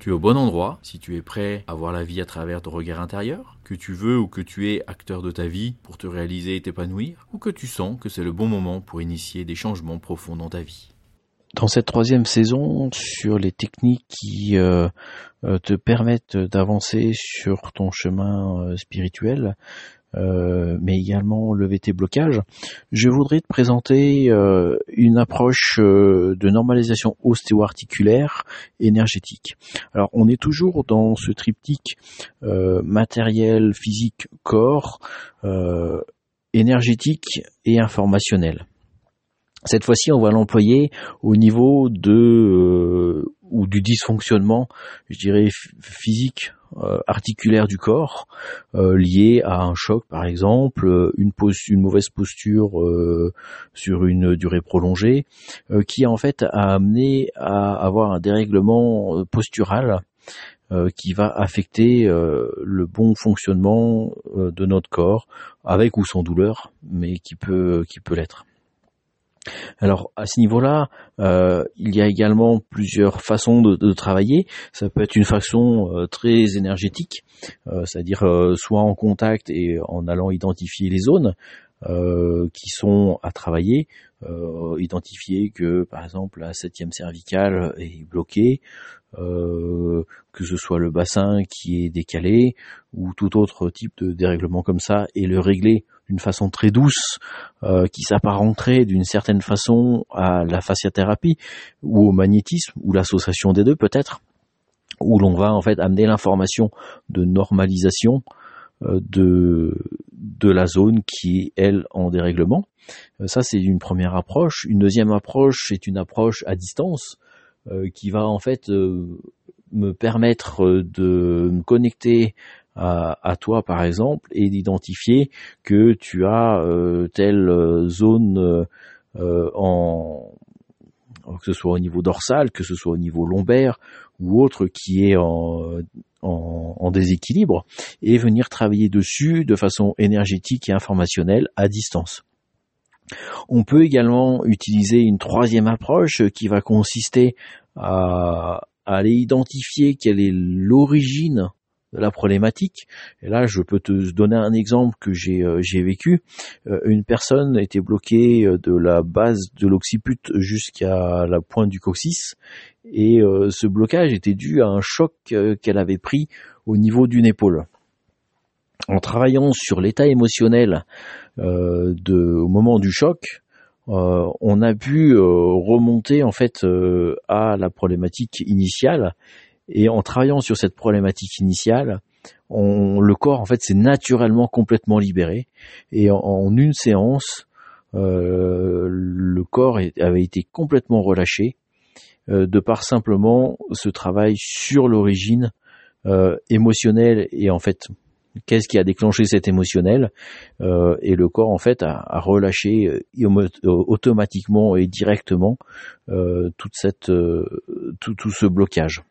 Tu es au bon endroit si tu es prêt à voir la vie à travers ton regard intérieur, que tu veux ou que tu es acteur de ta vie pour te réaliser et t'épanouir, ou que tu sens que c'est le bon moment pour initier des changements profonds dans ta vie. Dans cette troisième saison, sur les techniques qui euh, euh, te permettent d'avancer sur ton chemin euh, spirituel, euh, mais également lever tes blocages. Je voudrais te présenter euh, une approche euh, de normalisation ostéo-articulaire énergétique. Alors on est toujours dans ce triptyque matériel, physique, corps, énergétique et informationnel. Cette fois-ci, on va l'employer au niveau de ou du dysfonctionnement, je dirais physique euh, articulaire du corps euh, lié à un choc par exemple, euh, une, une mauvaise posture sur une durée prolongée, qui en fait a amené à avoir un dérèglement postural qui va affecter le bon fonctionnement de notre corps, avec ou sans douleur, mais qui peut qui peut l'être. Alors à ce niveau-là, euh, il y a également plusieurs façons de, travailler. Ça peut être une façon euh, très énergétique, euh, c'est-à-dire soit en contact et en allant identifier les zones qui sont à travailler, identifier que par exemple la septième cervicale est bloquée, que ce soit le bassin qui est décalé ou tout autre type de dérèglement comme ça et le régler d'une façon très douce, euh, qui s'apparenterait d'une certaine façon à la fasciathérapie ou au magnétisme ou l'association des deux peut-être, où l'on va en fait amener l'information de normalisation euh, de de la zone qui est elle en dérèglement. Euh, ça c'est une première approche. Une deuxième approche c'est une approche à distance qui va en fait me permettre de me connecter à, toi par exemple et d'identifier que tu as euh, telle euh, zone euh, en que ce soit au niveau dorsal, que ce soit au niveau lombaire ou autre qui est en, déséquilibre et venir travailler dessus de façon énergétique et informationnelle à distance. On peut également utiliser une troisième approche qui va consister à, aller identifier quelle est l'origine de la problématique. Et là, je peux te donner un exemple que j'ai euh, vécu. Euh, une personne était bloquée euh, de la base de l'occiput jusqu'à la pointe du coccyx, et ce blocage était dû à un choc qu'elle avait pris au niveau d'une épaule. En travaillant sur l'état émotionnel de, au moment du choc, on a pu remonter en fait à la problématique initiale et en travaillant sur cette problématique initiale, le corps en fait s'est naturellement complètement libéré. Et en, une séance, euh, le corps avait été complètement relâché euh, de par simplement ce travail sur l'origine euh, émotionnelle et en fait qu'est-ce qui a déclenché cet émotionnel et le corps en fait a, relâché automatiquement et directement toute cette tout ce blocage.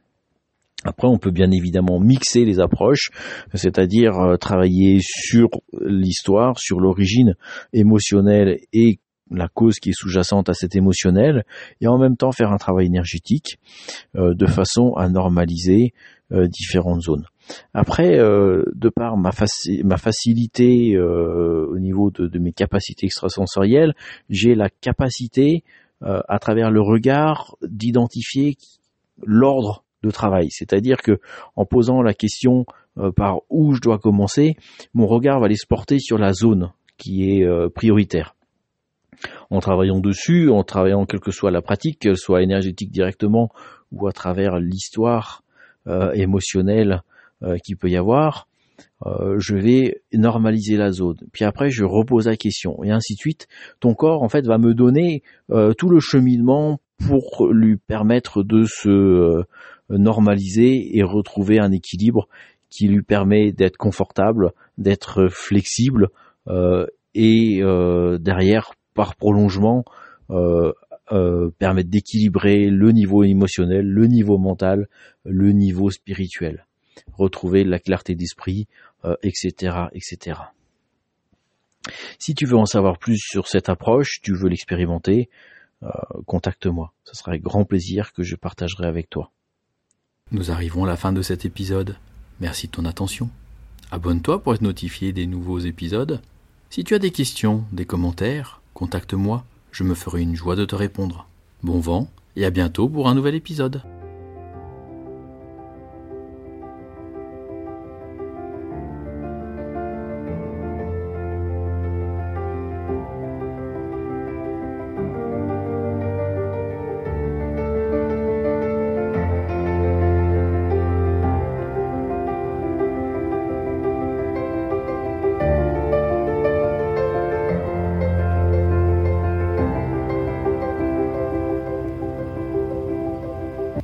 Après, on peut bien évidemment mixer les approches, c'est-à-dire euh, travailler sur l'histoire, sur l'origine émotionnelle et la cause qui est sous-jacente à cet émotionnel, et en même temps faire un travail énergétique euh, de façon à normaliser euh, différentes zones. Après, de par ma, ma facilité au niveau de, de, mes capacités extrasensorielles, j'ai la capacité, à travers le regard, d'identifier l'ordre de travail. C'est-à-dire que en posant la question euh, par où je dois commencer, mon regard va aller se porter sur la zone qui est euh, prioritaire. En travaillant dessus, en travaillant quelle que soit la pratique, qu'elle soit énergétique directement ou à travers l'histoire euh, émotionnelle qu'il peut y avoir, je vais normaliser la zone. Puis après, je repose la question et ainsi de suite. Ton corps, en fait, va me donner tout le cheminement pour lui permettre de se normaliser et retrouver un équilibre qui lui permet d'être confortable, d'être flexible euh, et euh, derrière par prolongement euh, euh, permettre d'équilibrer le niveau émotionnel, le niveau mental, le niveau spirituel, retrouver la clarté d'esprit, etc., etc. Si tu veux en savoir plus sur cette approche, tu veux l'expérimenter, contacte-moi. Ce sera avec grand plaisir que je partagerai avec toi. Nous arrivons à la fin de cet épisode. Merci de ton attention. Abonne-toi pour être notifié des nouveaux épisodes. Si tu as des questions, des commentaires, contacte-moi, je me ferai une joie de te répondre. Bon vent et à bientôt pour un nouvel épisode.